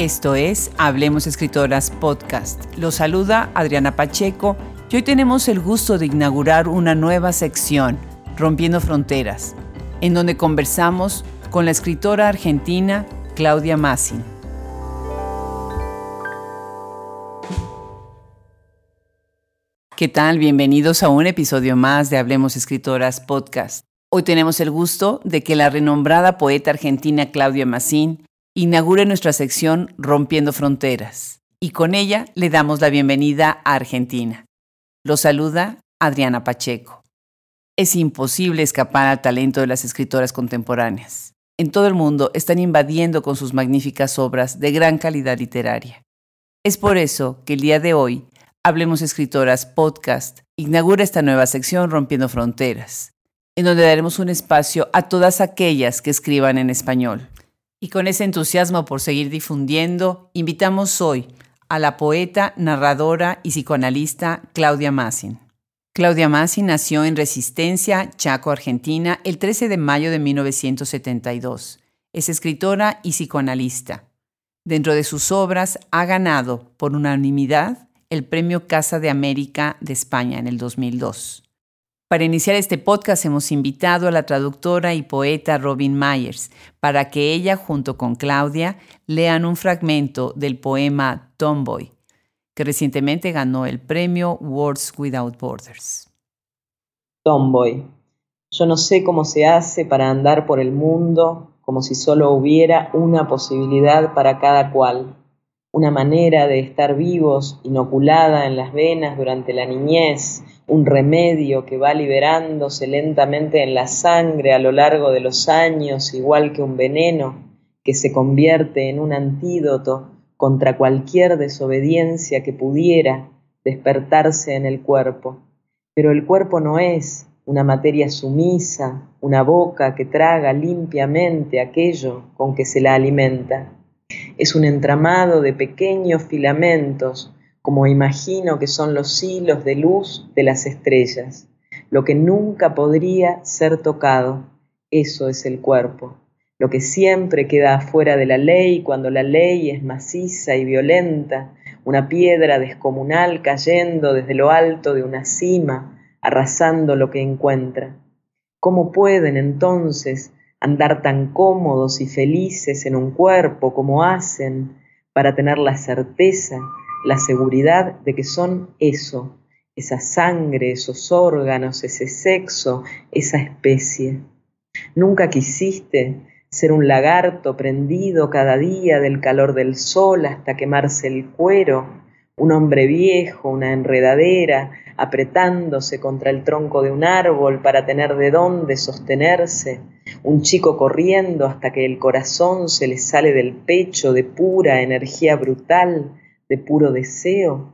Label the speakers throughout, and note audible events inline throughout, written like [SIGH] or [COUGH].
Speaker 1: Esto es Hablemos Escritoras Podcast. Los saluda Adriana Pacheco y hoy tenemos el gusto de inaugurar una nueva sección, Rompiendo Fronteras, en donde conversamos con la escritora argentina Claudia Massin. ¿Qué tal? Bienvenidos a un episodio más de Hablemos Escritoras Podcast. Hoy tenemos el gusto de que la renombrada poeta argentina Claudia Massin inaugure nuestra sección Rompiendo Fronteras y con ella le damos la bienvenida a Argentina. Lo saluda Adriana Pacheco. Es imposible escapar al talento de las escritoras contemporáneas. En todo el mundo están invadiendo con sus magníficas obras de gran calidad literaria. Es por eso que el día de hoy Hablemos Escritoras Podcast inaugura esta nueva sección Rompiendo Fronteras, en donde daremos un espacio a todas aquellas que escriban en español. Y con ese entusiasmo por seguir difundiendo, invitamos hoy a la poeta, narradora y psicoanalista Claudia Massin. Claudia Massin nació en Resistencia, Chaco, Argentina, el 13 de mayo de 1972. Es escritora y psicoanalista. Dentro de sus obras ha ganado, por unanimidad, el Premio Casa de América de España en el 2002. Para iniciar este podcast hemos invitado a la traductora y poeta Robin Myers para que ella junto con Claudia lean un fragmento del poema Tomboy, que recientemente ganó el premio Words Without Borders.
Speaker 2: Tomboy. Yo no sé cómo se hace para andar por el mundo como si solo hubiera una posibilidad para cada cual una manera de estar vivos inoculada en las venas durante la niñez, un remedio que va liberándose lentamente en la sangre a lo largo de los años, igual que un veneno que se convierte en un antídoto contra cualquier desobediencia que pudiera despertarse en el cuerpo. Pero el cuerpo no es una materia sumisa, una boca que traga limpiamente aquello con que se la alimenta es un entramado de pequeños filamentos, como imagino que son los hilos de luz de las estrellas. Lo que nunca podría ser tocado, eso es el cuerpo. Lo que siempre queda afuera de la ley cuando la ley es maciza y violenta, una piedra descomunal cayendo desde lo alto de una cima, arrasando lo que encuentra. ¿Cómo pueden entonces andar tan cómodos y felices en un cuerpo como hacen para tener la certeza, la seguridad de que son eso, esa sangre, esos órganos, ese sexo, esa especie. Nunca quisiste ser un lagarto prendido cada día del calor del sol hasta quemarse el cuero, un hombre viejo, una enredadera, apretándose contra el tronco de un árbol para tener de dónde sostenerse, un chico corriendo hasta que el corazón se le sale del pecho de pura energía brutal, de puro deseo.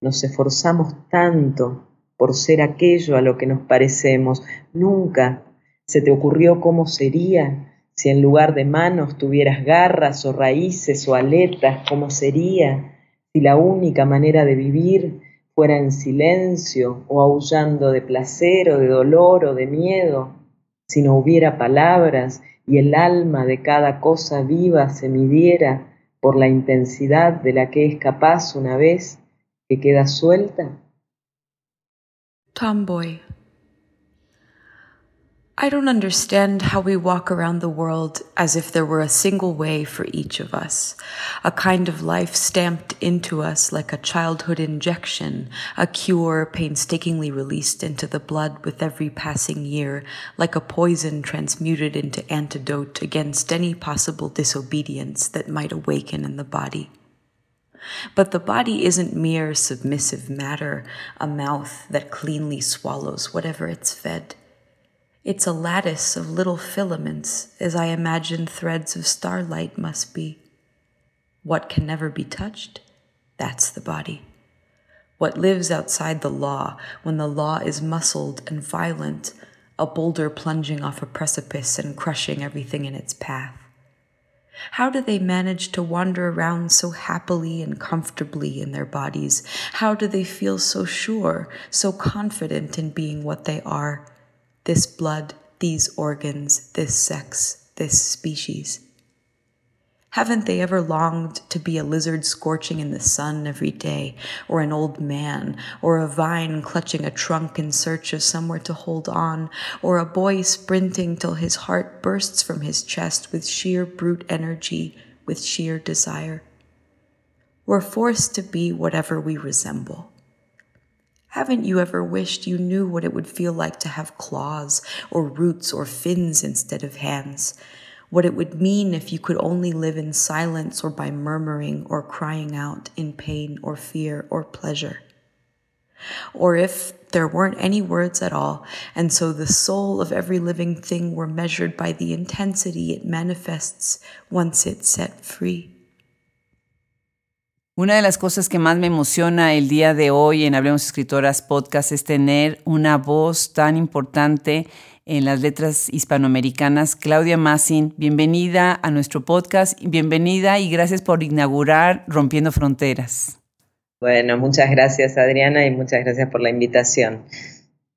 Speaker 2: Nos esforzamos tanto por ser aquello a lo que nos parecemos. Nunca se te ocurrió cómo sería si en lugar de manos tuvieras garras o raíces o aletas, cómo sería si la única manera de vivir fuera en silencio o aullando de placer o de dolor o de miedo, si no hubiera palabras y el alma de cada cosa viva se midiera por la intensidad de la que es capaz una vez que queda suelta?
Speaker 3: Tomboy. I don't understand how we walk around the world as if there were a single way for each of us, a kind of life stamped into us like a childhood injection, a cure painstakingly released into the blood with every passing year, like a poison transmuted into antidote against any possible disobedience that might awaken in the body. But the body isn't mere submissive matter, a mouth that cleanly swallows whatever it's fed. It's a lattice of little filaments, as I imagine threads of starlight must be. What can never be touched? That's the body. What lives outside the law, when the law is muscled and violent, a boulder plunging off a precipice and crushing everything in its path. How do they manage to wander around so happily and comfortably in their bodies? How do they feel so sure, so confident in being what they are? This blood, these organs, this sex, this species. Haven't they ever longed to be a lizard scorching in the sun every day, or an old man, or a vine clutching a trunk in search of somewhere to hold on, or a boy sprinting till his heart bursts from his chest with sheer brute energy, with sheer desire? We're forced to be whatever we resemble. Haven't you ever wished you knew what it would feel like to have claws, or roots, or fins instead of hands? what it would mean if you could only live in silence or by murmuring or crying out in pain or fear or pleasure. Or if there weren't any words at all, and so the soul of every living thing were measured by the intensity it manifests once it's set free.
Speaker 1: Una de las cosas que más me emociona el día de hoy en Hablemos Escritoras Podcast es tener una voz tan importante en las letras hispanoamericanas. Claudia Massin, bienvenida a nuestro podcast, bienvenida y gracias por inaugurar Rompiendo Fronteras.
Speaker 2: Bueno, muchas gracias Adriana y muchas gracias por la invitación.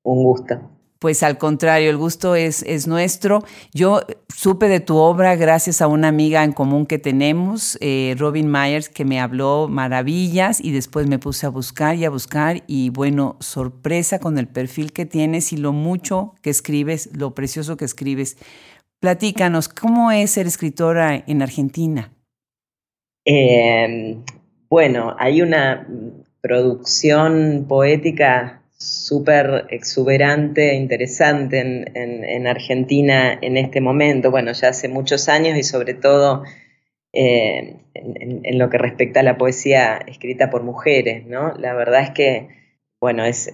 Speaker 2: Un gusto.
Speaker 1: Pues al contrario, el gusto es, es nuestro. Yo supe de tu obra gracias a una amiga en común que tenemos, eh, Robin Myers, que me habló maravillas y después me puse a buscar y a buscar y bueno, sorpresa con el perfil que tienes y lo mucho que escribes, lo precioso que escribes. Platícanos, ¿cómo es ser escritora en Argentina?
Speaker 2: Em, bueno, hay una producción poética súper exuberante, interesante en, Argentina en este momento, bueno, ya hace muchos años y sobre todo eh, en, lo que respecta a la poesía escrita por mujeres, ¿no? La verdad es que, bueno, es,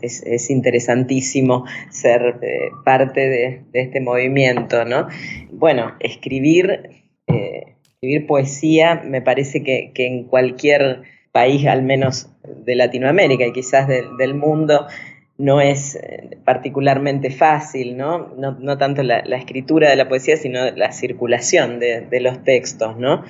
Speaker 2: interesantísimo ser eh, parte de, este movimiento, ¿no? Bueno, escribir, eh, escribir poesía me parece que, en cualquier país, al menos de Latinoamérica y quizás del mundo, no es eh, particularmente fácil, ¿no? No, tanto la, escritura de la poesía, sino la circulación de, los textos, ¿no?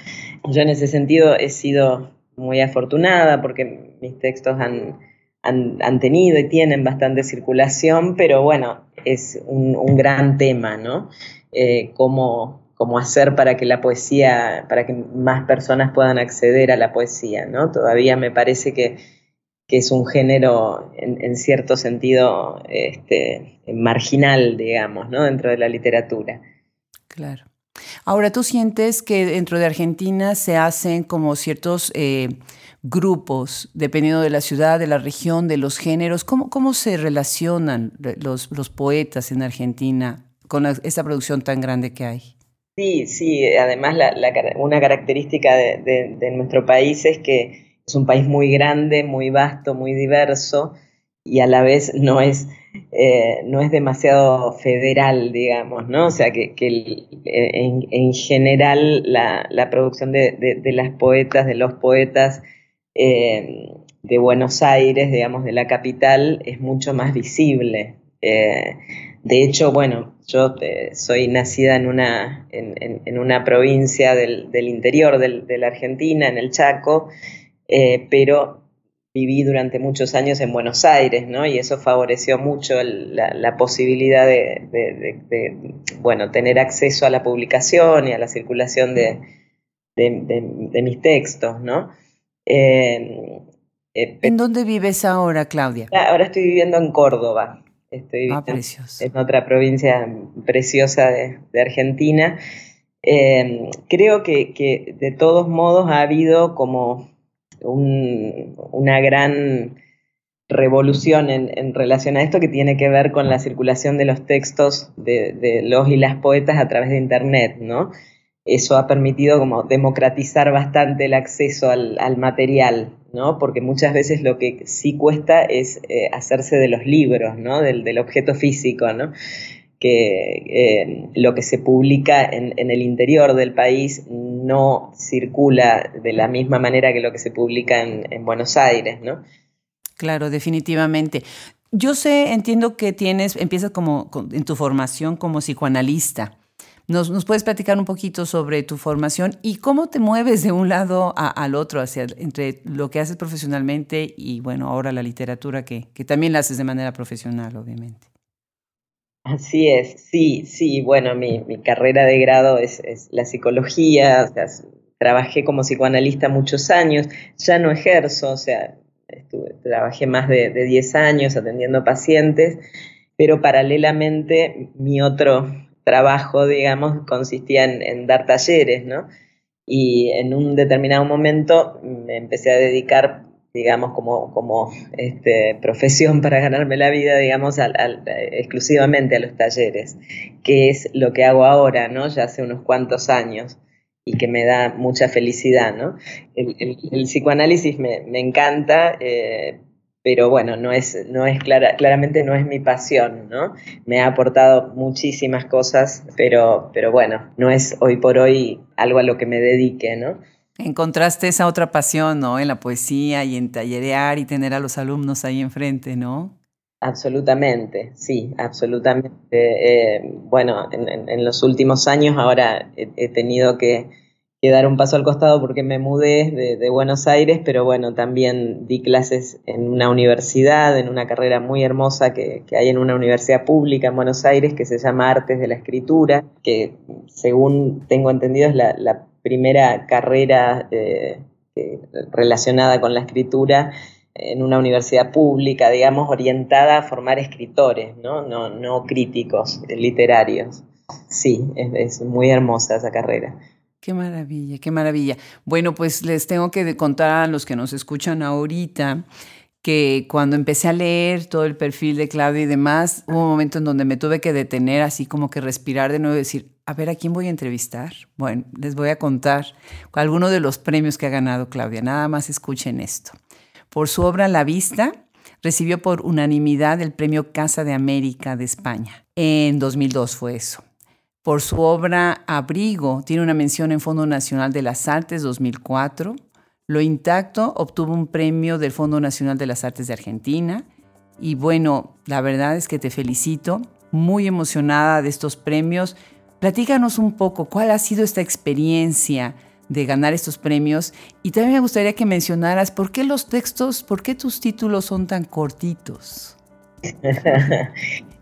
Speaker 2: Yo en ese sentido he sido muy afortunada porque mis textos han, han, tenido y tienen bastante circulación, pero bueno, es un, gran tema, ¿no? Eh, cómo, hacer para que la poesía, para que más personas puedan acceder a la poesía, ¿no? Todavía me parece que que es un género en, cierto sentido este, marginal, digamos, ¿no? dentro de la literatura.
Speaker 1: Claro. Ahora, ¿tú sientes que dentro de Argentina se hacen como ciertos eh, grupos, dependiendo de la ciudad, de la región, de los géneros? ¿Cómo, cómo se relacionan los, los poetas en Argentina con esta producción tan grande que hay?
Speaker 2: Sí, sí, además una característica de nuestro país es que es un país muy grande, muy vasto, muy diverso y a la vez no es, eh, no es demasiado federal, digamos, ¿no? O sea, que, en, general la, producción de, las poetas, de los poetas eh, de Buenos Aires, digamos, de la capital, es mucho más visible. Eh, de hecho, bueno, yo soy nacida en una, en, una provincia del, interior de la Argentina, en el Chaco, eh, pero viví durante muchos años en Buenos Aires, ¿no? Y eso favoreció mucho la, posibilidad de, bueno, tener acceso a la publicación y a la circulación de, mis textos, ¿no?
Speaker 1: Eh, eh, ¿En dónde vives ahora, Claudia?
Speaker 2: Ahora estoy viviendo en Córdoba. Estoy ah, en otra provincia preciosa de, Argentina. creo que, que de todos modos ha habido como una gran revolución en, relación a esto que tiene que ver con la circulación de los textos de, los y las poetas a través de Internet, ¿no? Eso ha permitido como democratizar bastante el acceso al, material, ¿no? Porque muchas veces lo que sí cuesta es eh, hacerse de los libros, ¿no? Del, del objeto físico, ¿no? Que eh, lo que se publica en, el interior del país no circula de la misma manera que lo que se publica en, Buenos Aires, ¿no?
Speaker 1: Claro, definitivamente. Yo sé, entiendo que tienes, empiezas como en tu formación como psicoanalista. ¿Nos, ¿Nos, puedes platicar un poquito sobre tu formación y cómo te mueves de un lado al otro, hacia, entre lo que haces profesionalmente y, bueno, ahora la literatura, que, que también la haces de manera profesional, obviamente?
Speaker 2: Así es, sí, sí, bueno, mi, carrera de grado es, la psicología, o sea, trabajé como psicoanalista muchos años, ya no ejerzo, o sea, trabajé más de, de 10 años atendiendo pacientes, pero paralelamente mi otro trabajo, digamos, consistía en, dar talleres, ¿no? Y en un determinado momento me empecé a dedicar, digamos, como, como este, profesión para ganarme la vida, digamos, exclusivamente a los talleres, que es lo que hago ahora, ¿no? Ya hace unos cuantos años y que me da mucha felicidad, ¿no? El, psicoanálisis me, encanta, eh, pero bueno, no es, no es clara, claramente no es mi pasión, ¿no? Me ha aportado muchísimas cosas, pero, pero bueno, no es hoy por hoy algo a lo que me dedique, ¿no?
Speaker 1: Encontraste esa otra pasión, ¿no? En la poesía y en tallerear y tener a los alumnos ahí enfrente, ¿no?
Speaker 2: Absolutamente, sí, absolutamente. Eh, bueno, en, los últimos años ahora he tenido que dar un paso al costado porque me mudé de, Buenos Aires, pero bueno, también di clases en una universidad, en una carrera muy hermosa que, hay en una universidad pública en Buenos Aires que se llama Artes de la Escritura, que según tengo entendido es la, primera carrera eh, relacionada con la escritura en una universidad pública, digamos, orientada a formar escritores, no, no, no críticos literarios. Sí, es muy hermosa esa carrera.
Speaker 1: Qué maravilla, qué maravilla. Bueno, pues les tengo que contar a los que nos escuchan ahorita que cuando empecé a leer todo el perfil de Claudia y demás, hubo un momento en donde me tuve que detener, así como que respirar de nuevo y decir, a ver, ¿a quién voy a entrevistar? Bueno, les voy a contar algunos de los premios que ha ganado Claudia. Nada más escuchen esto. Por su obra La Vista, recibió por unanimidad el premio Casa de América de España. En 2002 fue eso. Por su obra Abrigo tiene una mención en Fondo Nacional de las Artes 2004. Lo Intacto obtuvo un premio del Fondo Nacional de las Artes de Argentina. Y bueno, la verdad es que te felicito, muy emocionada de estos premios. Platícanos un poco cuál ha sido esta experiencia de ganar estos premios y también me gustaría que mencionaras por qué los textos, por qué tus títulos son tan cortitos. [LAUGHS]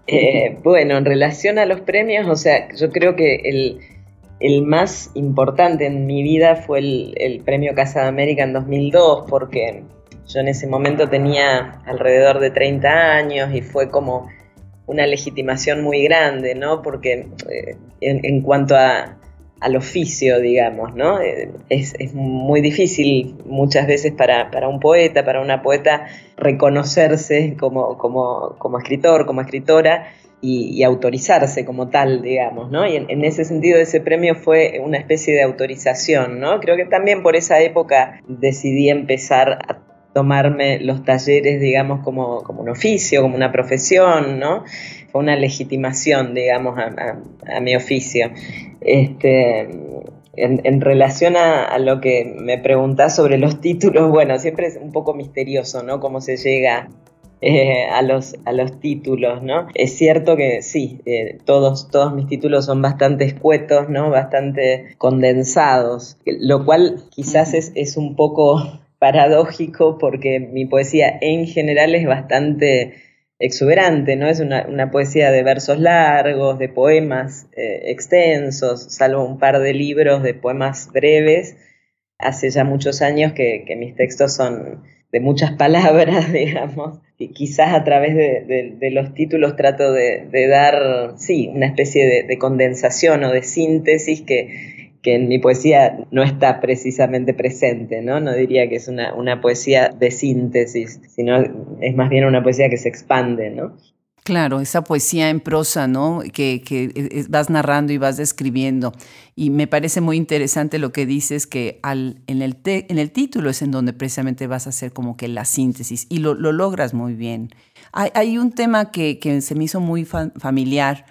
Speaker 2: Eh, bueno, en relación a los premios, o sea, yo creo que el, más importante en mi vida fue el, premio Casa de América en 2002, porque yo en ese momento tenía alrededor de 30 años y fue como una legitimación muy grande, ¿no? Porque eh, en, cuanto a, al oficio, digamos, ¿no? Eh, es, muy difícil muchas veces para, un poeta, para una poeta, reconocerse como, como, escritor, como escritora y, autorizarse como tal, digamos, ¿no? Y en, ese sentido ese premio fue una especie de autorización, ¿no? Creo que también por esa época decidí empezar a tomarme los talleres, digamos, como, como un oficio, como una profesión, ¿no? Fue una legitimación, digamos, a mi oficio. Este, en, relación a, lo que me preguntás sobre los títulos, bueno, siempre es un poco misterioso, ¿no? Cómo se llega eh, a, los, a los títulos, ¿no? Es cierto que sí, eh, todos, todos mis títulos son bastante escuetos, ¿no? Bastante condensados, lo cual quizás es, es un poco paradójico porque mi poesía en general es bastante exuberante, ¿no? Es una, poesía de versos largos, de poemas eh, extensos, salvo un par de libros de poemas breves. Hace ya muchos años que, mis textos son de muchas [LAUGHS] palabras, digamos, y quizás a través de, los títulos trato de, dar, sí, una especie de, de condensación o de síntesis que, que en mi poesía no está precisamente presente, ¿no? No diría que es una, poesía de síntesis, sino es más bien una poesía que se expande, ¿no?
Speaker 1: Claro, esa poesía en prosa, ¿no? Que, que, vas narrando y vas describiendo. Y me parece muy interesante lo que dices, que al, en, el en el título es en donde precisamente vas a hacer como que la síntesis y lo, logras muy bien. Hay, un tema que, que, se me hizo muy familiar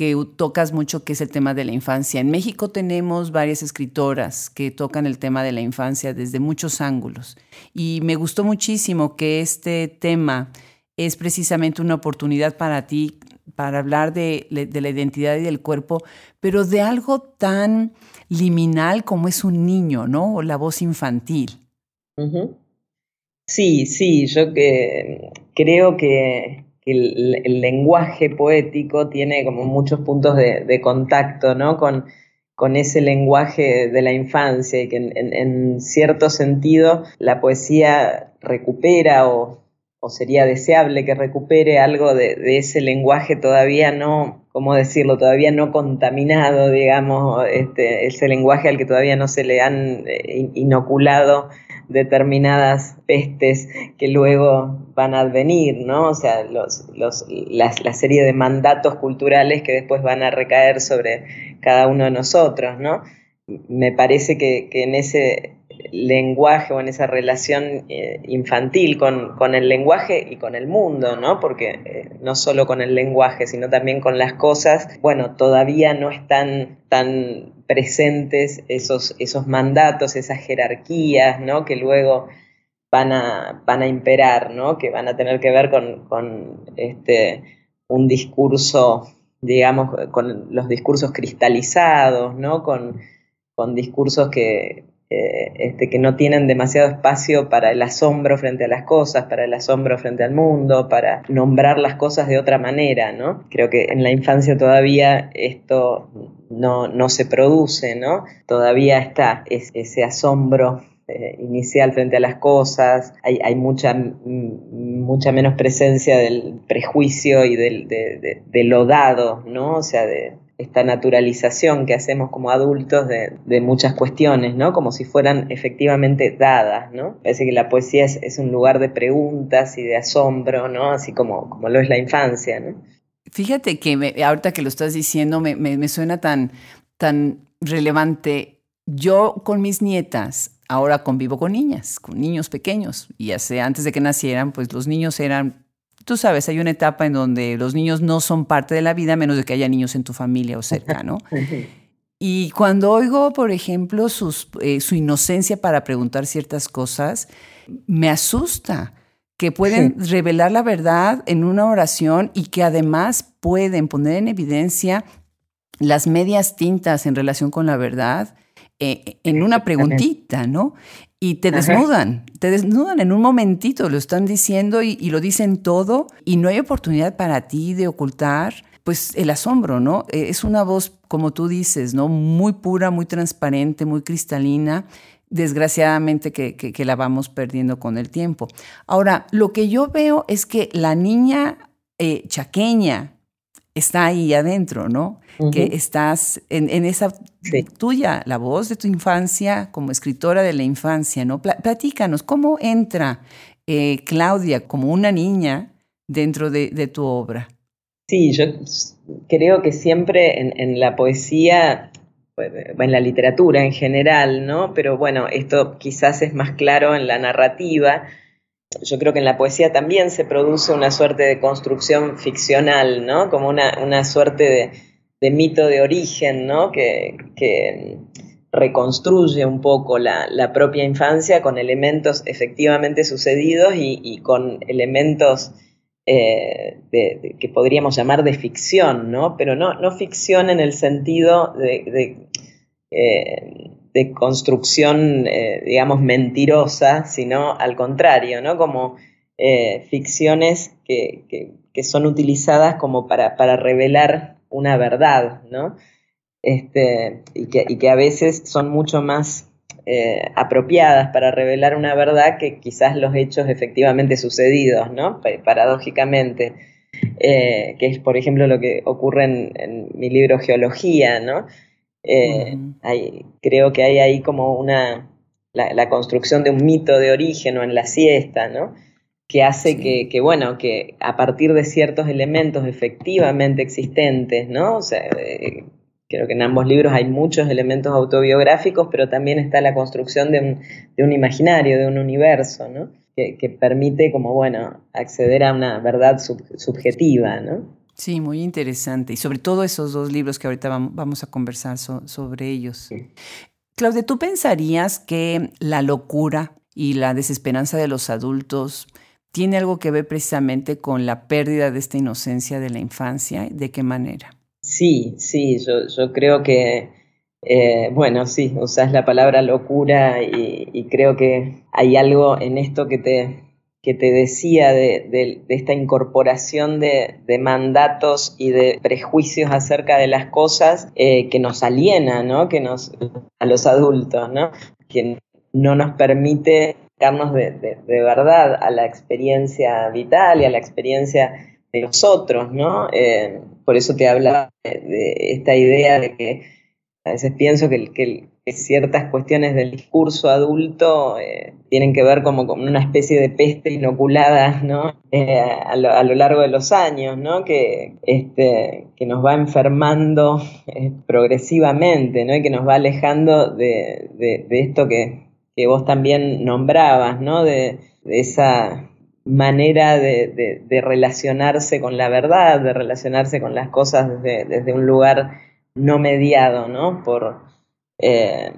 Speaker 1: que tocas mucho, que es el tema de la infancia. En México tenemos varias escritoras que tocan el tema de la infancia desde muchos ángulos. Y me gustó muchísimo que este tema es precisamente una oportunidad para ti para hablar de, la identidad y del cuerpo, pero de algo tan liminal como es un niño, ¿no? O la voz infantil.
Speaker 2: Sí, sí, yo que, creo que el, lenguaje poético tiene como muchos puntos de, contacto ¿no? con, con ese lenguaje de la infancia y que en, cierto sentido la poesía recupera o, sería deseable que recupere algo de, ese lenguaje todavía no, ¿cómo decirlo?, todavía no contaminado, digamos, este, ese lenguaje al que todavía no se le han eh, inoculado determinadas pestes que luego van a advenir, ¿no? O sea, los, los, la, serie de mandatos culturales que después van a recaer sobre cada uno de nosotros, ¿no? Me parece que, que en ese lenguaje o en esa relación eh, infantil con, el lenguaje y con el mundo, ¿no? Porque eh, no solo con el lenguaje, sino también con las cosas, bueno, todavía no están tan presentes esos, esos mandatos, esas jerarquías, ¿no? Que luego van a, van a imperar, ¿no? Que van a tener que ver con, este, un discurso, digamos, con los discursos cristalizados, ¿no? Con, con discursos que, eh, este, que no tienen demasiado espacio para el asombro frente a las cosas, para el asombro frente al mundo, para nombrar las cosas de otra manera, ¿no? Creo que en la infancia todavía esto no, se produce, ¿no? Todavía está ese asombro eh, inicial frente a las cosas, hay, mucha, mucha menos presencia del prejuicio y del, de, lo dado, ¿no? O sea, de, esta naturalización que hacemos como adultos de, muchas cuestiones, ¿no? Como si fueran efectivamente dadas, ¿no? Parece que la poesía es, un lugar de preguntas y de asombro, ¿no? Así como, como lo es la infancia.
Speaker 1: Fíjate que ahorita que lo estás diciendo me, suena tan, tan relevante. Yo con mis nietas ahora convivo con niñas, con niños pequeños. Y hace, antes de que nacieran, pues los niños eran tú sabes, hay una etapa en donde los niños no son parte de la vida, menos de que haya niños en tu familia o cerca, ¿no? [LAUGHS] Y cuando oigo, por ejemplo, eh, su inocencia para preguntar ciertas cosas, me asusta que pueden revelar la verdad en una oración y que además pueden poner en evidencia las medias tintas en relación con la verdad eh, en una preguntita, ¿no? Y te desnudan, te desnudan en un momentito, lo están diciendo y, lo dicen todo y no hay oportunidad para ti de ocultar pues el asombro, ¿no? E, es una voz, como tú dices, ¿no? Muy pura, muy transparente, muy cristalina, desgraciadamente que, la vamos perdiendo con el tiempo. Ahora, lo que yo veo es que la niña eh, chaqueña, está ahí adentro, ¿no? Que estás en, esa tuya, la voz de tu infancia como escritora de la infancia, ¿no? platícanos, ¿cómo entra eh, Claudia como una niña dentro de, tu obra?
Speaker 2: Sí, yo creo que siempre en, la poesía, pues, en la literatura en general, ¿no? Pero bueno, esto quizás es más claro en la narrativa yo creo que en la poesía también se produce una suerte de construcción ficcional, ¿no? Como una, suerte de, mito de origen, ¿no? Que, reconstruye un poco la, propia infancia con elementos efectivamente sucedidos y, con elementos eh, que podríamos llamar de ficción, ¿no? Pero no, no ficción en el sentido de, eh, de construcción, eh, digamos, mentirosa, sino al contrario, ¿no? Como eh, ficciones que, son utilizadas como para, revelar una verdad, ¿no? Este, y, que, a veces son mucho más eh, apropiadas para revelar una verdad que quizás los hechos efectivamente sucedidos, ¿no? Paradójicamente. que es, por ejemplo, lo que ocurre en, en mi libro Geología, ¿no? Eh, creo que hay ahí como una, la, construcción de un mito de origen o en la siesta, ¿no? Que hace que, bueno, que a partir de ciertos elementos efectivamente existentes, ¿no? O sea, eh, creo que en ambos libros hay muchos elementos autobiográficos, pero también está la construcción de un, imaginario, de un universo, ¿no? Que, permite como, bueno, acceder a una verdad subjetiva, ¿no?
Speaker 1: Sí, muy interesante. Y sobre todo esos dos libros que ahorita vamos a conversar sobre ellos. Claudia, ¿tú pensarías que la locura y la desesperanza de los adultos tiene algo que ver precisamente con la pérdida de esta inocencia de la infancia? ¿De qué manera?
Speaker 2: Sí, sí, yo, creo que, eh, bueno, sí, usas la palabra locura y, creo que hay algo en esto que te, que te decía de, esta incorporación de, mandatos y de prejuicios acerca de las cosas eh, que nos aliena, ¿no? Que nos, a los adultos, ¿no? Que no nos permite darnos de, verdad a la experiencia vital y a la experiencia de los otros, ¿no? Eh, por eso te hablaba de, esta idea de que a veces pienso que, que, ciertas cuestiones del discurso adulto eh, tienen que ver como con una especie de peste inoculada ¿no? Eh, a, lo, largo de los años, ¿no? que, este, que nos va enfermando eh, progresivamente ¿no? y que nos va alejando de, esto que, vos también nombrabas, ¿no? de, esa manera de, relacionarse con la verdad, de relacionarse con las cosas desde, desde un lugar no mediado, ¿no? Por, eh,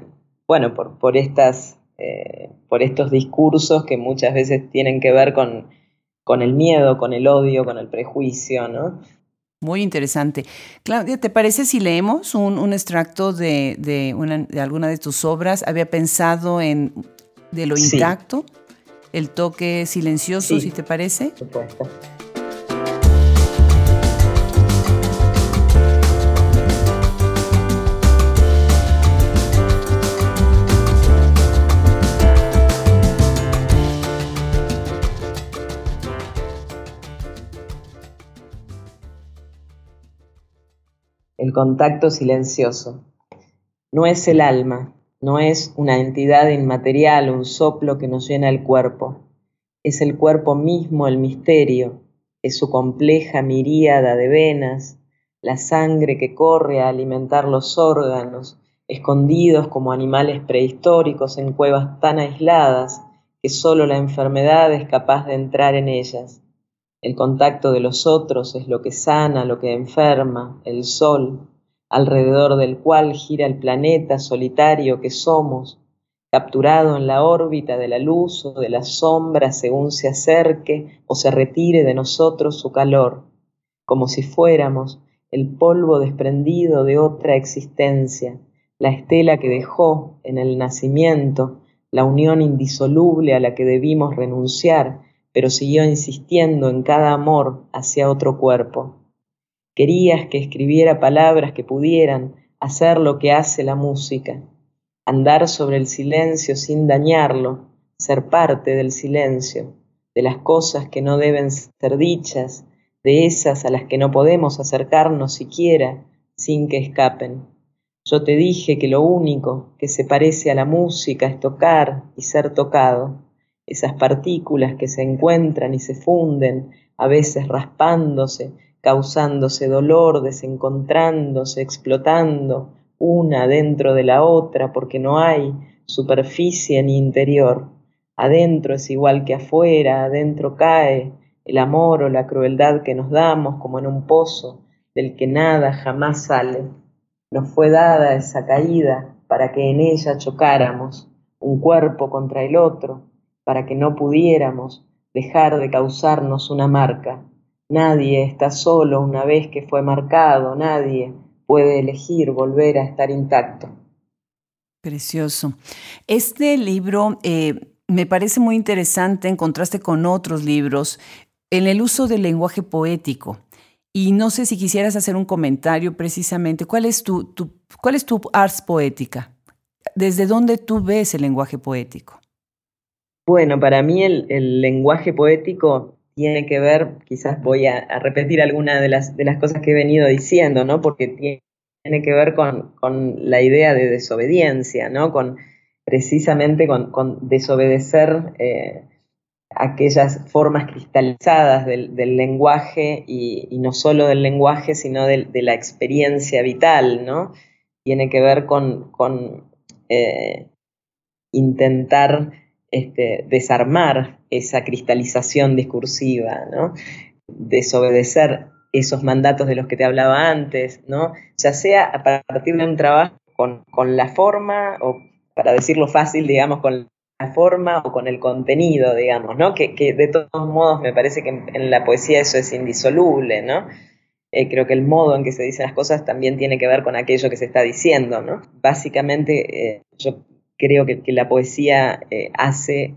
Speaker 2: bueno, por, por, estas, eh, por estos discursos que muchas veces tienen que ver con, con el miedo, con el odio, con el prejuicio, ¿no?
Speaker 1: Muy interesante. Claudia, ¿te parece si leemos un, extracto de, de, alguna de tus obras? Había pensado en de lo intacto, el toque silencioso, si te parece. Por supuesto.
Speaker 2: El contacto silencioso. No es el alma, no es una entidad inmaterial, un soplo que nos llena el cuerpo. Es el cuerpo mismo el misterio, es su compleja miríada de venas, la sangre que corre a alimentar los órganos, escondidos como animales prehistóricos en cuevas tan aisladas que solo la enfermedad es capaz de entrar en ellas. El contacto de los otros es lo que sana, lo que enferma, el sol, alrededor del cual gira el planeta solitario que somos, capturado en la órbita de la luz o de la sombra según se acerque o se retire de nosotros su calor, como si fuéramos el polvo desprendido de otra existencia, la estela que dejó en el nacimiento, la unión indisoluble a la que debimos renunciar pero siguió insistiendo en cada amor hacia otro cuerpo. Querías que escribiera palabras que pudieran hacer lo que hace la música, andar sobre el silencio sin dañarlo, ser parte del silencio, de las cosas que no deben ser dichas, de esas a las que no podemos acercarnos siquiera sin que escapen. Yo te dije que lo único que se parece a la música es tocar y ser tocado esas partículas que se encuentran y se funden, a veces raspándose, causándose dolor, desencontrándose, explotando, una dentro de la otra, porque no hay superficie ni interior. Adentro es igual que afuera, adentro cae el amor o la crueldad que nos damos como en un pozo del que nada jamás sale. Nos fue dada esa caída para que en ella chocáramos, un cuerpo contra el otro, para que no pudiéramos dejar de causarnos una marca. Nadie está solo una vez que fue marcado, nadie puede elegir volver a estar intacto.
Speaker 1: Precioso. Este libro eh, me parece muy interesante en contraste con otros libros en el uso del lenguaje poético. Y no sé si quisieras hacer un comentario precisamente. ¿Cuál es tu, tu, cuál es tu ars poética? ¿Desde dónde tú ves el lenguaje poético?
Speaker 2: Bueno, para mí el, lenguaje poético tiene que ver, quizás voy a, repetir algunas de las, de las cosas que he venido diciendo, ¿no? Porque tiene, que ver con, la idea de desobediencia, ¿no? Con, precisamente con, desobedecer eh, aquellas formas cristalizadas del, lenguaje y, no solo del lenguaje, sino de, la experiencia vital, ¿no? Tiene que ver con, eh, intentar este, desarmar esa cristalización discursiva, ¿no? desobedecer esos mandatos de los que te hablaba antes, ¿no? ya sea a partir de un trabajo con, la forma, o para decirlo fácil, digamos, con la forma o con el contenido, digamos, ¿no? que, de todos modos me parece que en, la poesía eso es indisoluble, ¿no? Eh, creo que el modo en que se dicen las cosas también tiene que ver con aquello que se está diciendo, ¿no? Básicamente, eh, yo creo que, la poesía eh, hace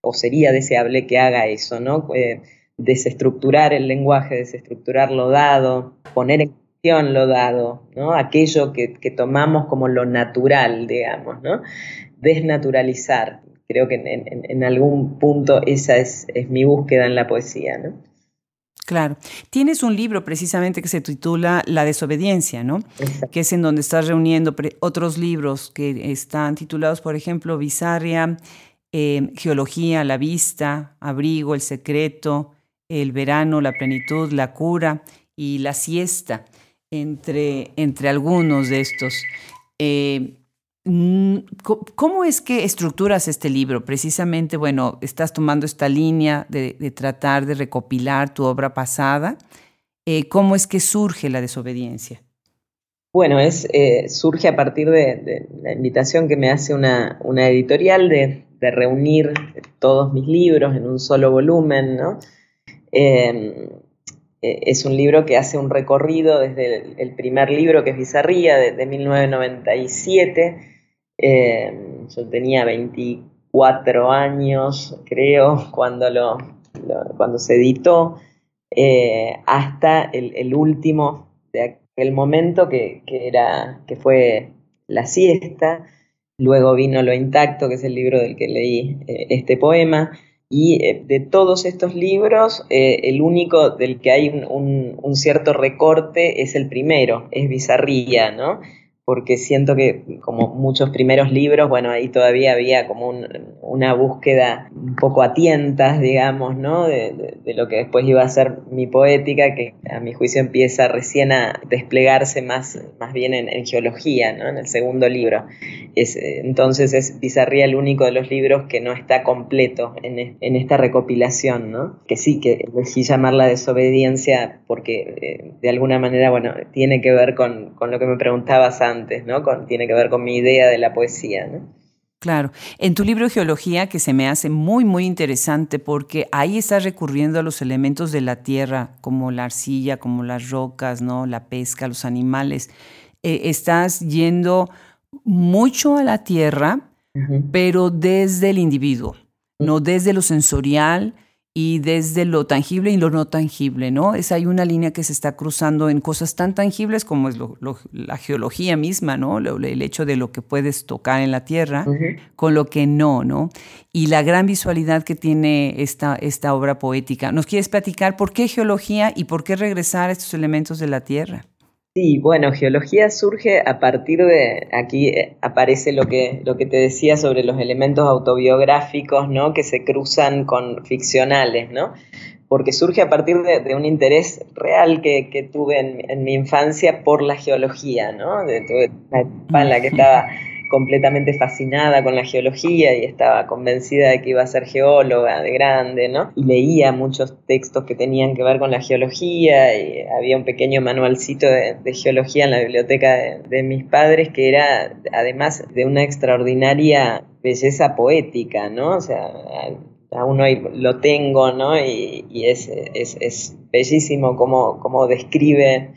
Speaker 2: o sería deseable que haga eso, ¿no? Eh, desestructurar el lenguaje, desestructurar lo dado, poner en cuestión lo dado, ¿no? Aquello que, tomamos como lo natural, digamos, ¿no? Desnaturalizar. Creo que en, algún punto esa es, es, mi búsqueda en la poesía, ¿no?
Speaker 1: Claro. Tienes un libro precisamente que se titula La desobediencia, ¿no? Que es en donde estás reuniendo otros libros que están titulados, por ejemplo, Bizarria, eh, Geología, La Vista, Abrigo, El Secreto, El Verano, La Plenitud, La Cura y La Siesta, entre, entre algunos de estos. Eh, ¿Cómo es que estructuras este libro? Precisamente, bueno, estás tomando esta línea de, tratar de recopilar tu obra pasada. Eh, ¿Cómo es que surge la desobediencia?
Speaker 2: Bueno, es, eh, surge a partir de, la invitación que me hace una, editorial de, reunir todos mis libros en un solo volumen, ¿no? Em, es un libro que hace un recorrido desde el, primer libro, que es Bizarría, de, de 1997, eh, yo tenía 24 años, creo, [LAUGHS] cuando, lo, cuando se editó, eh, hasta el, último de aquel momento que, era, que fue La siesta. Luego vino Lo Intacto, que es el libro del que leí eh, este poema. Y de todos estos libros, el único del que hay un, un, cierto recorte es el primero, es Bizarría, ¿no? Porque siento que como muchos primeros libros, bueno, ahí todavía había como una búsqueda un poco a tientas, digamos, ¿no? De, lo que después iba a ser mi poética, que a mi juicio empieza recién a desplegarse más, más bien en, geología, ¿no? En el segundo libro. Es, entonces es Bizarría el único de los libros que no está completo en, en esta recopilación, ¿no? Que sí, que elegí llamarla desobediencia porque eh, de alguna manera, bueno, tiene que ver con, con lo que me preguntabas antes ¿no? tiene que ver con mi idea de la poesía,
Speaker 1: Claro. En tu libro Geología, que se me hace muy, muy interesante porque ahí estás recurriendo a los elementos de la tierra, como la arcilla, como las rocas, ¿no? La pesca, los animales. Eh, estás yendo mucho a la tierra, pero desde el individuo, no desde lo sensorial, y desde lo tangible y lo no tangible, ¿no? Es hay una línea que se está cruzando en cosas tan tangibles como es la geología misma, ¿no? el hecho de lo que puedes tocar en la tierra con lo que no, ¿no? Y la gran visualidad que tiene esta, esta obra poética. ¿Nos quieres platicar por qué geología y por qué regresar a estos elementos de la tierra?
Speaker 2: Sí, bueno, geología surge a partir de, aquí eh, aparece lo que, lo que te decía sobre los elementos autobiográficos, ¿no? Que se cruzan con ficcionales, ¿no? Porque surge a partir de, un interés real que, tuve en, en, mi infancia por la geología, ¿no? De, tuve una etapa en la que estaba completamente fascinada con la geología y estaba convencida de que iba a ser geóloga de grande, ¿no? Y leía muchos textos que tenían que ver con la geología y había un pequeño manualcito de, geología en la biblioteca de, mis padres que era además de una extraordinaria belleza poética, ¿no? O sea, aún hoy lo tengo, ¿no? Y, es, es, bellísimo cómo, cómo describe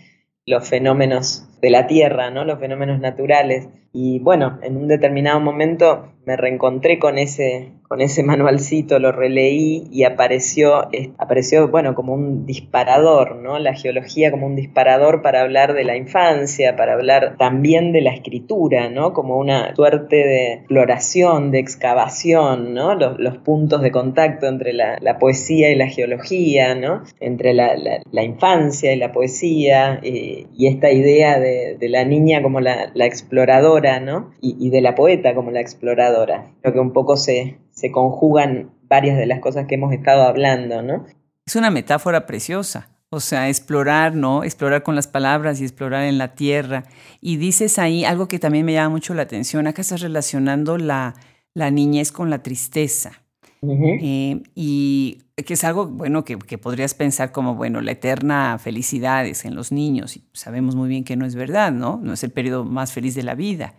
Speaker 2: los fenómenos de la Tierra, ¿no? Los fenómenos naturales. Y bueno, en un determinado momento me reencontré con ese, con ese manualcito, lo releí y apareció, apareció, bueno, como un disparador, ¿no? La geología como un disparador para hablar de la infancia, para hablar también de la escritura, ¿no? Como una suerte de exploración, de excavación, ¿no? Los, puntos de contacto entre la, poesía y la geología, ¿no? Entre la, infancia y la poesía y, esta idea de, la niña como la, exploradora, ¿no? y de la poeta como la exploradora. Creo que un poco se, se conjugan varias de las cosas que hemos estado hablando, ¿no?
Speaker 1: Es una metáfora preciosa. O sea, explorar, ¿no? Explorar con las palabras y explorar en la tierra. Y dices ahí algo que también me llama mucho la atención. Acá estás relacionando la, la niñez con la tristeza. Eh, y que es algo, bueno, que, que, podrías pensar como, bueno, la eterna felicidad es en los niños. Y sabemos muy bien que no es verdad, ¿no? No es el periodo más feliz de la vida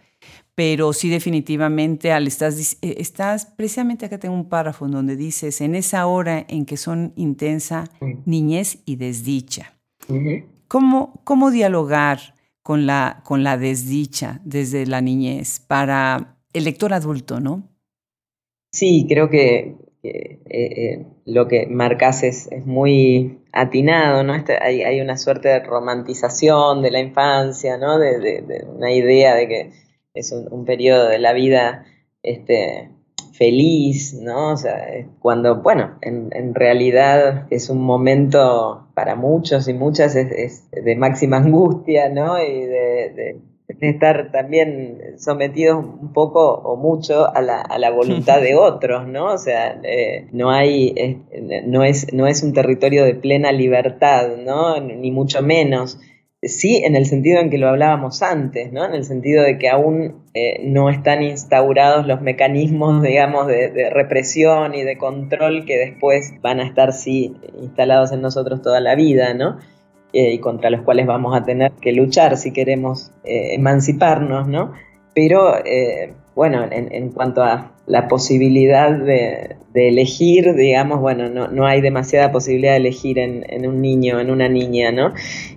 Speaker 1: pero sí definitivamente al estás, eh, estás, precisamente acá tengo un párrafo en donde dices, en esa hora en que son intensa niñez y desdicha. ¿Cómo, ¿Cómo, dialogar con la, con la desdicha desde la niñez para el lector adulto, no?
Speaker 2: Sí, creo que lo que marcas es, muy atinado, ¿no? Este, hay, una suerte de romantización de la infancia, ¿no? De, una idea de que es un, periodo de la vida este, feliz, ¿no? O sea, cuando, bueno, en, realidad es un momento para muchos y muchas es, de máxima [LAUGHS] angustia, ¿no? Y de, estar también sometidos un poco o mucho a la, a la voluntad de [LAUGHS] otros, ¿no? O sea, eh, no hay, no, es, no es un territorio de plena libertad, ¿no? Ni mucho menos sí en el sentido en que lo hablábamos antes, ¿no? En el sentido de que aún eh, no están instaurados los mecanismos, [LAUGHS] digamos, de, represión y de control que después van a estar, sí, instalados en nosotros toda la vida, ¿no? Eh, y contra los cuales vamos a tener que luchar si queremos eh, emanciparnos, ¿no? Pero, bueno, en cuanto a la posibilidad de, elegir, digamos, bueno, no, hay demasiada posibilidad de elegir en, un niño, en una niña, ¿no?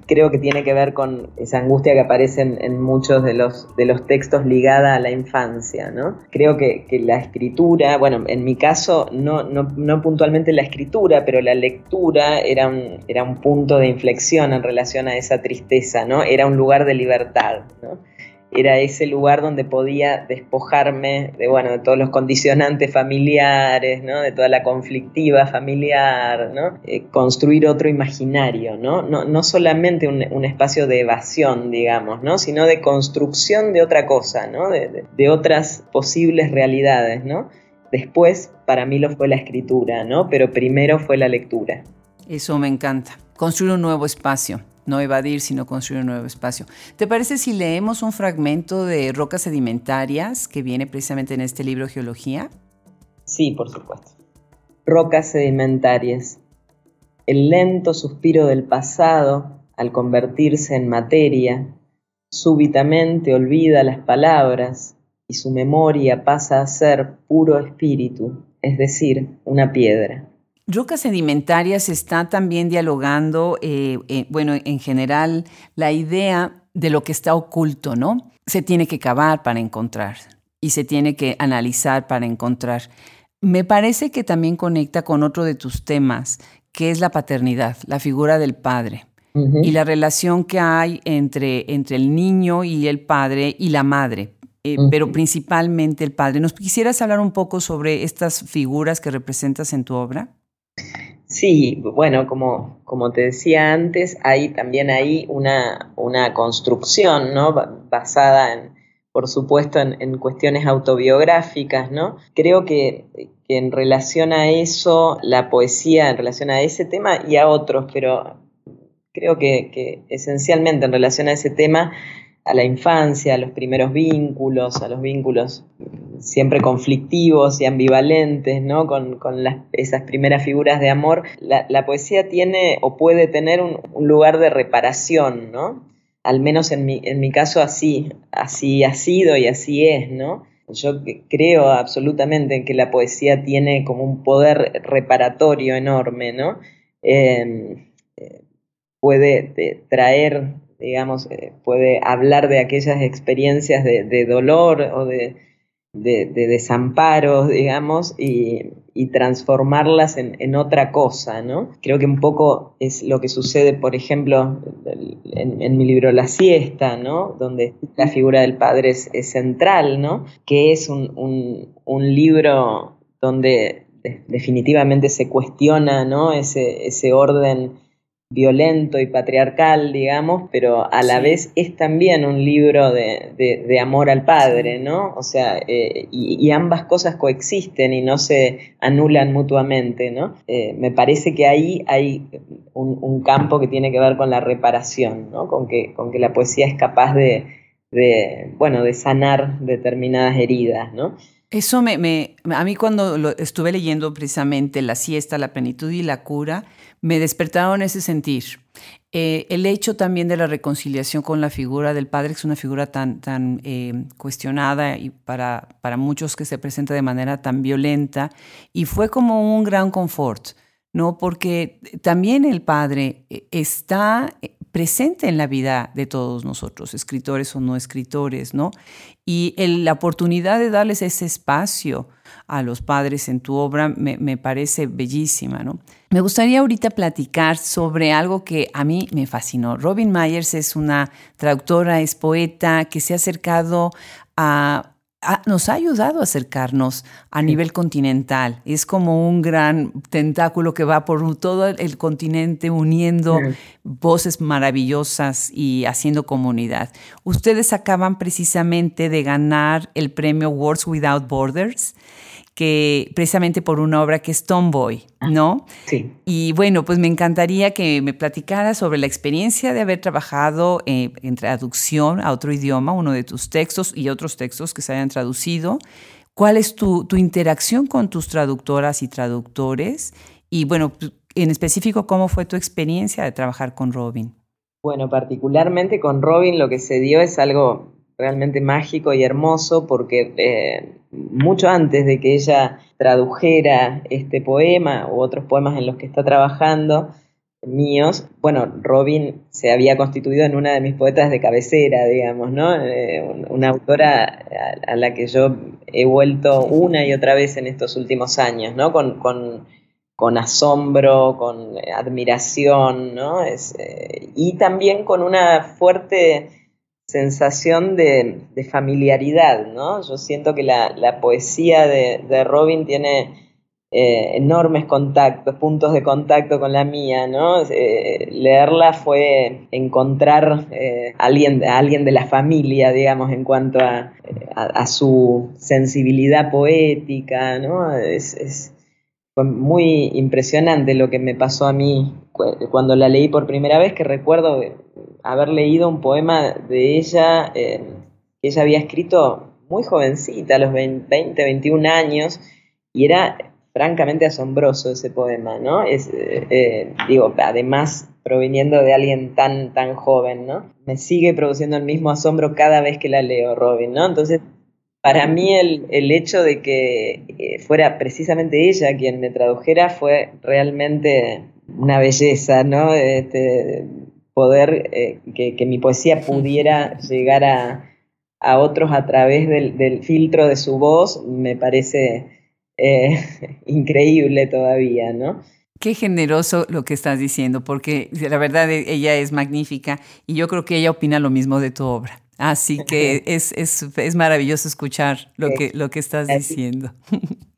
Speaker 2: Creo que tiene que ver con esa angustia que aparece en, muchos de los, de los textos ligada a la infancia, ¿no? Creo que, la escritura, bueno, en mi caso, no, no, puntualmente la escritura, pero la lectura era un, era un punto de inflexión en relación a esa tristeza, ¿no? Era un lugar de libertad, ¿no? Era ese lugar donde podía despojarme de, bueno, de todos los condicionantes familiares, ¿no? de toda la conflictiva familiar, ¿no? Eh, construir otro imaginario, ¿no? No, no solamente un, espacio de evasión, digamos, ¿no? sino de construcción de otra cosa, ¿no? de, de, otras posibles realidades. ¿no? Después, para mí lo fue la escritura, ¿no? pero primero fue la lectura.
Speaker 1: Eso me encanta, construir un nuevo espacio no evadir, sino construir un nuevo espacio. ¿Te parece si leemos un fragmento de Rocas Sedimentarias que viene precisamente en este libro Geología?
Speaker 2: Sí, por supuesto. Rocas Sedimentarias. El lento suspiro del pasado, al convertirse en materia, súbitamente olvida las palabras y su memoria pasa a ser puro espíritu, es decir, una piedra.
Speaker 1: Rocas sedimentarias está también dialogando, eh, eh, bueno, en general, la idea de lo que está oculto, ¿no? Se tiene que cavar para encontrar y se tiene que analizar para encontrar. Me parece que también conecta con otro de tus temas, que es la paternidad, la figura del padre y la relación que hay entre, entre el niño y el padre y la madre. Eh, pero principalmente el padre. ¿Nos quisieras hablar un poco sobre estas figuras que representas en tu obra?
Speaker 2: Sí, bueno, como, como te decía antes, hay también ahí una, una construcción, ¿no? Basada en, por supuesto, en, cuestiones autobiográficas, ¿no? Creo que, en relación a eso, la poesía, en relación a ese tema y a otros, pero creo que, que esencialmente en relación a ese tema, a la infancia, a los primeros vínculos, a los vínculos siempre conflictivos y ambivalentes, ¿no? Con, esas primeras figuras de amor, la, poesía tiene o puede tener un, lugar de reparación, ¿no? Al menos en mi, en mi caso así, así ha sido y así es, ¿no? Yo creo absolutamente en que la poesía tiene como un poder reparatorio enorme, ¿no? Em, eh, puede traer digamos, eh, puede hablar de aquellas experiencias de, dolor o de, de, desamparos, digamos, y, transformarlas en, otra cosa, ¿no? Creo que un poco es lo que sucede, por ejemplo, en, mi libro La siesta, ¿no? Donde la figura del padre es, central, ¿no? Que es un, un libro donde definitivamente se cuestiona, ¿no? Ese, ese orden violento y patriarcal, digamos, pero a la vez es también un libro de, amor al padre, ¿no? O sea, eh, y, ambas cosas coexisten y no se anulan mutuamente, ¿no? Eh, me parece que ahí hay un, campo que tiene que ver con la reparación, ¿no? Con que, con que la poesía es capaz de, bueno, de sanar determinadas heridas, ¿no?
Speaker 1: Eso me, me, a mí cuando estuve leyendo precisamente La siesta, la plenitud y la cura, me despertaron ese sentir. Eh, el hecho también de la reconciliación con la figura del padre, que es una figura tan, tan eh, cuestionada y para, para muchos que se presenta de manera tan violenta, y fue como un gran confort, ¿no? Porque también el padre eh, está presente en la vida de todos nosotros, escritores o no escritores, ¿no? Y la oportunidad de darles ese espacio a los padres en tu obra me, parece bellísima, ¿no? Me gustaría ahorita platicar sobre algo que a mí me fascinó. Robin Myers es una traductora, es poeta que se ha acercado a nos ha ayudado a acercarnos a nivel continental. Es como un gran tentáculo que va por todo el continente uniendo voces maravillosas y haciendo comunidad. Ustedes acaban precisamente de ganar el premio Words Without Borders que precisamente por una obra que es Tomboy, ah, ¿no?
Speaker 2: Sí.
Speaker 1: Y bueno, pues me encantaría que me platicara sobre la experiencia de haber trabajado eh, en traducción a otro idioma, uno de tus textos y otros textos que se hayan traducido. ¿Cuál es tu, tu interacción con tus traductoras y traductores? Y bueno, en específico, ¿cómo fue tu experiencia de trabajar con Robin?
Speaker 2: Bueno, particularmente con Robin lo que se dio es algo realmente mágico y hermoso porque eh, mucho antes de que ella tradujera este poema u otros poemas en los que está trabajando, míos, bueno, Robin se había constituido en una de mis poetas de cabecera, digamos, ¿no? Eh, una autora a, la que yo he vuelto una y otra vez en estos últimos años, ¿no? Con, con, asombro, con admiración, ¿no? Es, eh, y también con una fuerte sensación de, familiaridad, ¿no? Yo siento que la, poesía de, Robin tiene eh, enormes contactos, puntos de contacto con la mía, ¿no? Eh, leerla fue encontrar eh, alguien, a alguien de la familia, digamos, en cuanto a, su sensibilidad poética, ¿no? Es, fue muy impresionante lo que me pasó a mí cuando la leí por primera vez, que recuerdo haber leído un poema de ella eh, que ella había escrito muy jovencita, a los 20, 21 años, y era francamente asombroso ese poema, ¿no? Es, eh, eh, digo, además proviniendo de alguien tan, tan joven, ¿no? Me sigue produciendo el mismo asombro cada vez que la leo, Robin, ¿no? Entonces, para mí el, el hecho de que fuera precisamente ella quien me tradujera fue realmente una belleza, ¿no? Este, poder eh, que, mi poesía pudiera llegar a, otros a través del, filtro de su voz, me parece eh, [LAUGHS] increíble todavía, ¿no?
Speaker 1: Qué generoso lo que estás diciendo, porque la verdad e, ella es magnífica y yo creo que ella opina lo mismo de tu obra. Así que [LAUGHS] es, es, maravilloso escuchar lo que, lo que estás diciendo.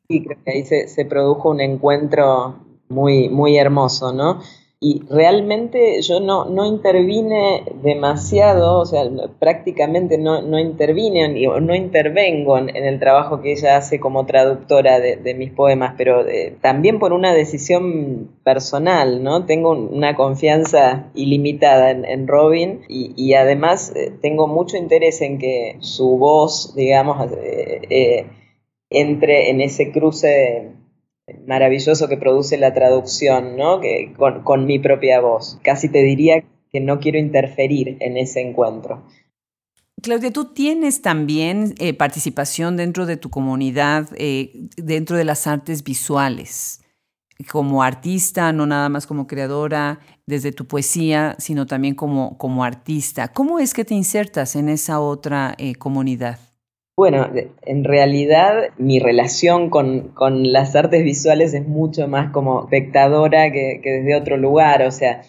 Speaker 2: Sí, creo que ahí se, se produjo un encuentro muy, muy hermoso, ¿no? Y realmente yo no, no intervine demasiado, o sea, prácticamente no, no intervine no intervengo en, el trabajo que ella hace como traductora de, mis poemas, pero eh, también por una decisión personal, ¿no? Tengo una confianza ilimitada en, Robin y, además eh, tengo mucho interés en que su voz, digamos, eh, entre en ese cruce maravilloso que produce la traducción, ¿no? Que, con, mi propia voz. Casi te diría que no quiero interferir en ese encuentro.
Speaker 1: Claudia, tú tienes también eh, participación dentro de tu comunidad, eh, dentro de las artes visuales, como artista, no nada más como creadora, desde tu poesía, sino también como, como artista. ¿Cómo es que te insertas en esa otra eh, comunidad?
Speaker 2: Bueno, en realidad mi relación con, las artes visuales es mucho más como espectadora que, desde otro lugar, o sea,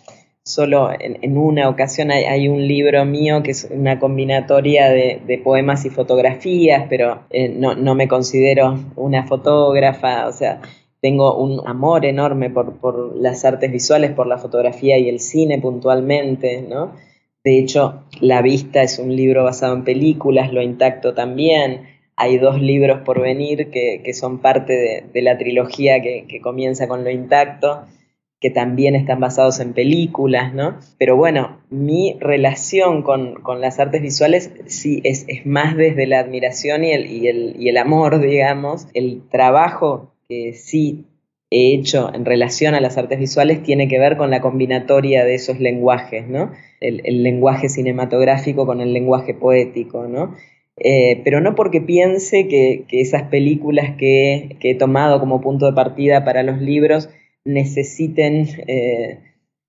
Speaker 2: solo en, una ocasión hay, un libro mío que es una combinatoria de, poemas y fotografías, pero eh, no, no, me considero una fotógrafa, o sea, tengo un amor enorme por, por las artes visuales, por la fotografía y el cine puntualmente, ¿no? De hecho, La Vista es un libro basado en películas, Lo Intacto también. Hay dos libros por venir que, son parte de, la trilogía que, comienza con Lo Intacto, que también están basados en películas, ¿no? Pero bueno, mi relación con, las artes visuales sí es, más desde la admiración y el, y, el, y el amor, digamos. El trabajo que sí he hecho en relación a las artes visuales tiene que ver con la combinatoria de esos lenguajes, ¿no? El, lenguaje cinematográfico con el lenguaje poético, ¿no? Eh, pero no porque piense que, esas películas que, he tomado como punto de partida para los libros necesiten eh,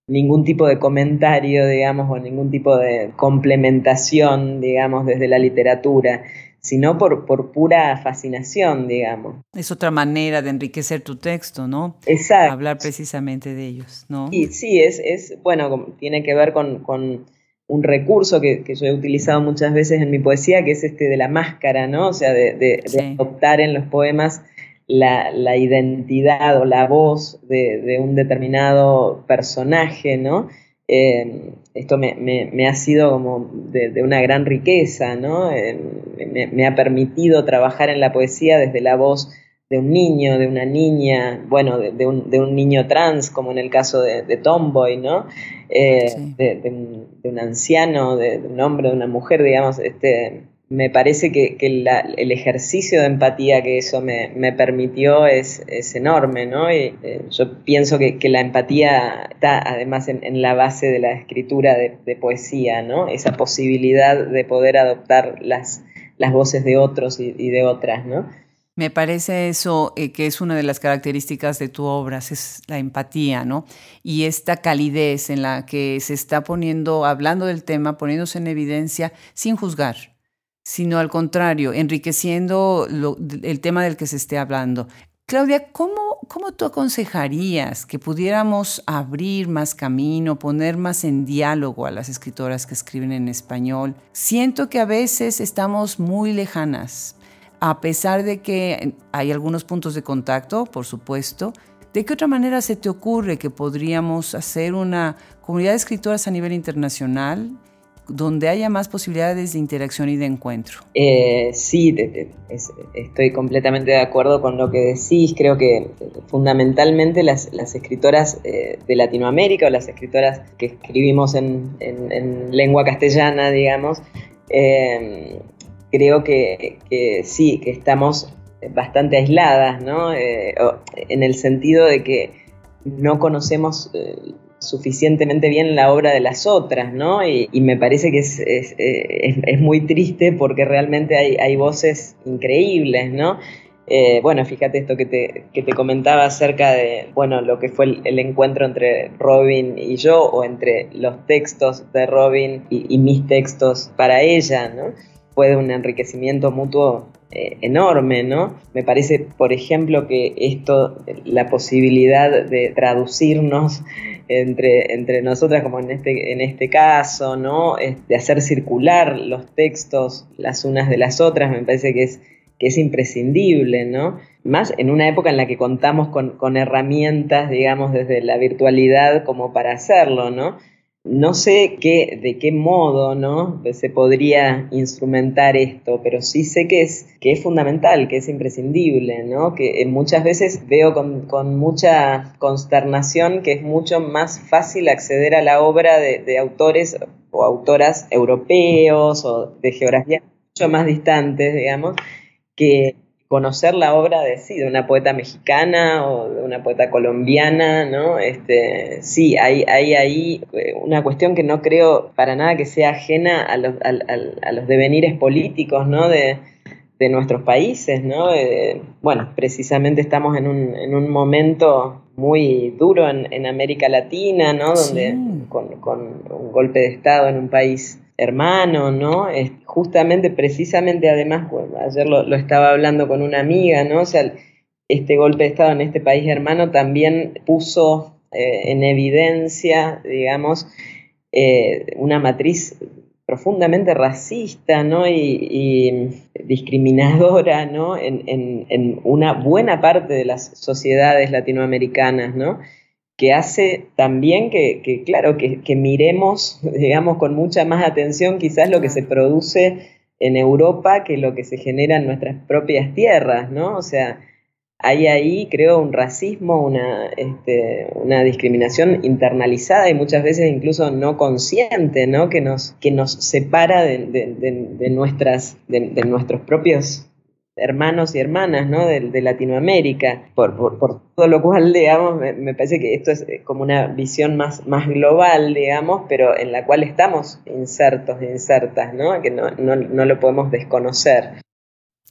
Speaker 2: ningún tipo de comentario, digamos, o ningún tipo de complementación, digamos, desde la literatura, sino por, por pura fascinación, digamos.
Speaker 1: Es otra manera de enriquecer tu texto, ¿no?
Speaker 2: Exacto.
Speaker 1: Hablar precisamente de ellos, ¿no?
Speaker 2: Sí, sí, es, es bueno, tiene que ver con, con un recurso que, que, yo he utilizado muchas veces en mi poesía, que es este de la máscara, ¿no? O sea, de, de, adoptar en los poemas la, la, identidad o la voz de, un determinado personaje, ¿no? Eh, esto me, me, ha sido como de, una gran riqueza, ¿no? Eh, me, me, ha permitido trabajar en la poesía desde la voz de un niño, de una niña, bueno, de, un, de un, niño trans, como en el caso de, Tomboy, ¿no? Eh, de, un, anciano, de, un hombre, de una mujer, digamos, este, me parece que, el ejercicio de empatía que eso me, permitió es, enorme, ¿no? Eh, yo pienso que, la empatía está además en, la base de la escritura de, poesía, ¿no? Esa posibilidad de poder adoptar las, voces de otros y, y de otras, ¿no?
Speaker 1: Me parece eso eh, que es una de las características de tu obra, es la empatía, ¿no? Y esta calidez en la que se está poniendo, hablando del tema, poniéndose en evidencia sin juzgar, sino al contrario, enriqueciendo el tema del que se esté hablando. Claudia, ¿cómo, ¿cómo tú aconsejarías que pudiéramos abrir más camino, poner más en diálogo a las escritoras que escriben en español? Siento que a veces estamos muy lejanas a pesar de que hay algunos puntos de contacto, por supuesto, ¿de qué otra manera se te ocurre que podríamos hacer una comunidad de escritoras a nivel internacional donde haya más posibilidades de interacción y de encuentro?
Speaker 2: Eh, sí, estoy completamente de acuerdo con lo que decís. Creo que fundamentalmente las, escritoras eh, de Latinoamérica o las escritoras que escribimos en, lengua castellana, digamos, eh, creo que, sí, que estamos bastante aisladas, ¿no? En el sentido de que no conocemos suficientemente bien la obra de las otras, ¿no? Y, me parece que eh, es, muy triste porque realmente hay, voces increíbles, ¿no? bueno, fíjate esto que te, que te, comentaba acerca de, bueno, lo que fue el, encuentro entre Robin y yo, o entre los textos de Robin y, y mis textos para ella, ¿no? fue de un enriquecimiento mutuo eh, enorme, ¿no? Me parece, por ejemplo, que esto, la posibilidad de traducirnos entre, entre nosotras, como en este, en este caso, ¿no? De hacer circular los textos las unas de las otras, me parece que es, que es imprescindible, ¿no? Más en una época en la que contamos con, con herramientas, digamos, desde la virtualidad como para hacerlo, ¿no? No sé qué, de qué modo ¿no? se podría instrumentar esto, pero sí sé que es, que es fundamental, que es imprescindible, ¿no? que eh, muchas veces veo con, mucha consternación que es mucho más fácil acceder a la obra de, de autores o autoras europeos o de geografía mucho más distantes, digamos, que, conocer la obra de, sí, de una poeta mexicana o de una poeta colombiana, ¿no? Este, sí, hay, hay ahí eh, una cuestión que no creo para nada que sea ajena a los, a, los devenires políticos, ¿no? De, de nuestros países, ¿no? Eh, bueno, precisamente estamos en un, en un momento muy duro en, en América Latina, ¿no? Donde con, con un golpe de Estado en un país hermano, ¿no? justamente, precisamente, además, ayer lo, estaba hablando con una amiga, ¿no? O sea, este golpe de Estado en este país hermano también puso eh, en evidencia, digamos, eh, una matriz profundamente racista ¿no? y, discriminadora ¿no? En, en, en, una buena parte de las sociedades latinoamericanas, ¿no? Que hace también que, claro, que, que, miremos, digamos, con mucha más atención quizás lo que se produce en Europa que lo que se genera en nuestras propias tierras, ¿no? O sea, hay ahí, creo, un racismo, una, este, una discriminación internalizada y muchas veces incluso no consciente, ¿no? Que nos, que nos separa de, de nuestras, de, nuestros propios hermanos y hermanas ¿no? de, Latinoamérica, por, por, todo lo cual, digamos, me, parece que esto es eh, como una visión más, más global, digamos, pero en la cual estamos insertos, insertas, ¿no? que no, no, no lo podemos desconocer.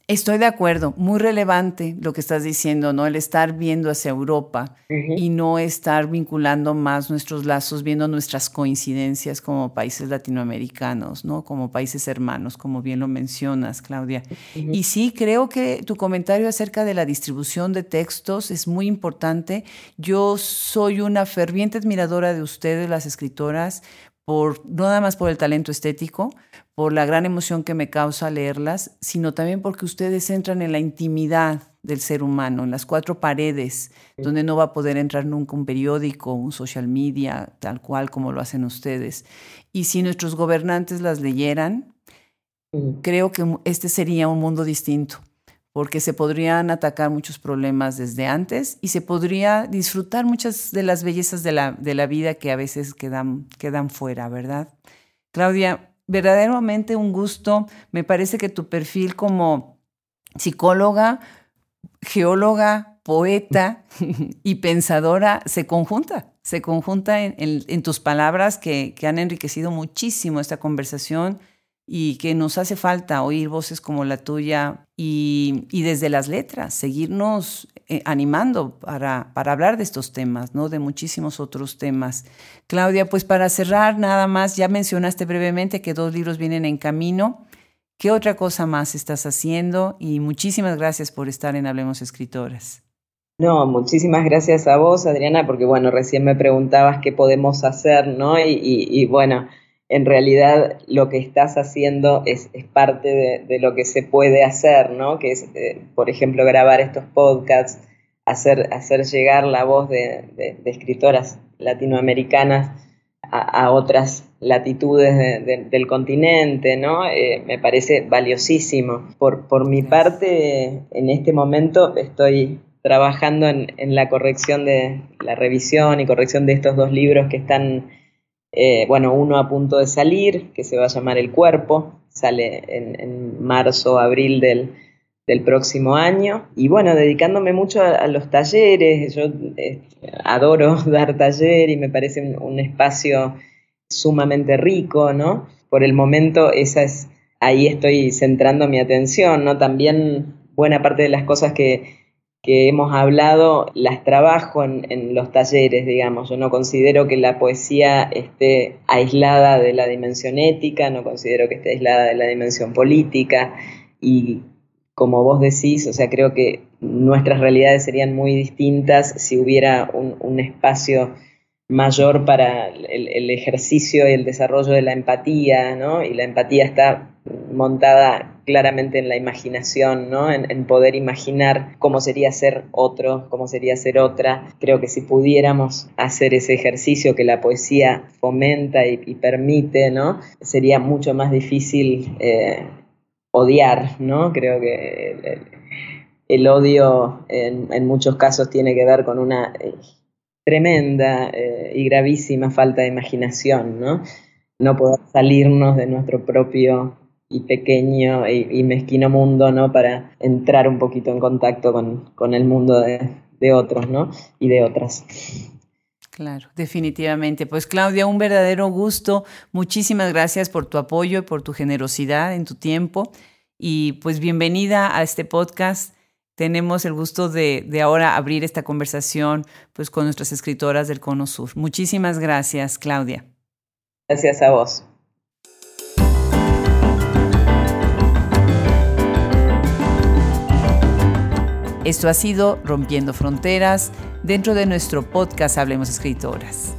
Speaker 1: Estoy de acuerdo, muy relevante lo que estás diciendo, ¿no? El estar viendo hacia Europa y no estar vinculando más nuestros lazos, viendo nuestras coincidencias como países latinoamericanos, ¿no? Como países hermanos, como bien lo mencionas, Claudia. Y sí, creo que tu comentario acerca de la distribución de textos es muy importante. Yo soy una ferviente admiradora de ustedes, las escritoras, por, no nada más por el talento estético, por la gran emoción que me causa leerlas, sino también porque ustedes entran en la intimidad del ser humano, en las cuatro paredes, donde no va a poder entrar nunca un periódico, un social media, tal cual como lo hacen ustedes. Y si nuestros gobernantes las leyeran, creo que este sería un mundo distinto porque se podrían atacar muchos problemas desde antes y se podría disfrutar muchas de las bellezas de la, de la vida que a veces quedan, quedan fuera, ¿verdad? Claudia, verdaderamente un gusto. Me parece que tu perfil como psicóloga, geóloga, poeta y pensadora se conjunta, se conjunta en, tus palabras que, que han enriquecido muchísimo esta conversación y que nos hace falta oír voces como la tuya y, desde las letras, seguirnos eh, animando para, para, hablar de estos temas, ¿no? de muchísimos otros temas. Claudia, pues para cerrar nada más, ya mencionaste brevemente que dos libros vienen en camino. ¿Qué otra cosa más estás haciendo? Y muchísimas gracias por estar en Hablemos Escritoras.
Speaker 2: No, muchísimas gracias a vos, Adriana, porque bueno, recién me preguntabas qué podemos hacer, ¿no? y bueno, en realidad lo que estás haciendo es, parte de, lo que se puede hacer, ¿no? Que es, eh, por ejemplo, grabar estos podcasts, hacer, hacer llegar la voz de, escritoras latinoamericanas a, otras latitudes del continente, ¿no? Eh, me parece valiosísimo. Por, por mi parte, en este momento estoy trabajando en, en la corrección de la revisión y corrección de estos dos libros que están eh, bueno, uno a punto de salir, que se va a llamar El Cuerpo, sale en, marzo, abril del, próximo año. Y bueno, dedicándome mucho a, los talleres, yo eh, adoro [LAUGHS] dar taller y me parece un, espacio sumamente rico, ¿no? Por el momento esa es, ahí estoy centrando mi atención, ¿no? También buena parte de las cosas que, que hemos hablado las trabajo en, los talleres, digamos. Yo no considero que la poesía esté aislada de la dimensión ética, no considero que esté aislada de la dimensión política y como vos decís, o sea, creo que nuestras realidades serían muy distintas si hubiera un, espacio mayor para el, ejercicio y el desarrollo de la empatía, ¿no? Y la empatía está montada claramente en la imaginación, ¿no? En, poder imaginar cómo sería ser otro, cómo sería ser otra. Creo que si pudiéramos hacer ese ejercicio que la poesía fomenta y, permite, ¿no? Sería mucho más difícil eh, odiar, ¿no? Creo que el, odio en, muchos casos tiene que ver con una tremenda eh, y gravísima falta de imaginación, ¿no? No poder salirnos de nuestro propio y pequeño y, mezquino mundo, ¿no? Para entrar un poquito en contacto con, el mundo de, otros, ¿no? Y de otras.
Speaker 1: Claro, definitivamente. Pues Claudia, un verdadero gusto. Muchísimas gracias por tu apoyo y por tu generosidad en tu tiempo. Y pues bienvenida a este podcast. Tenemos el gusto de, de ahora abrir esta conversación pues con nuestras escritoras del Cono Sur. Muchísimas gracias, Claudia.
Speaker 2: Gracias a vos.
Speaker 1: Esto ha sido Rompiendo Fronteras dentro de nuestro podcast Hablemos Escritoras.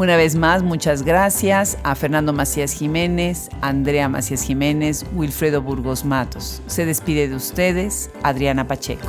Speaker 1: Una vez más, muchas gracias a Fernando Macías Jiménez, Andrea Macías Jiménez, Wilfredo Burgos Matos. Se despide de ustedes, Adriana Pacheco.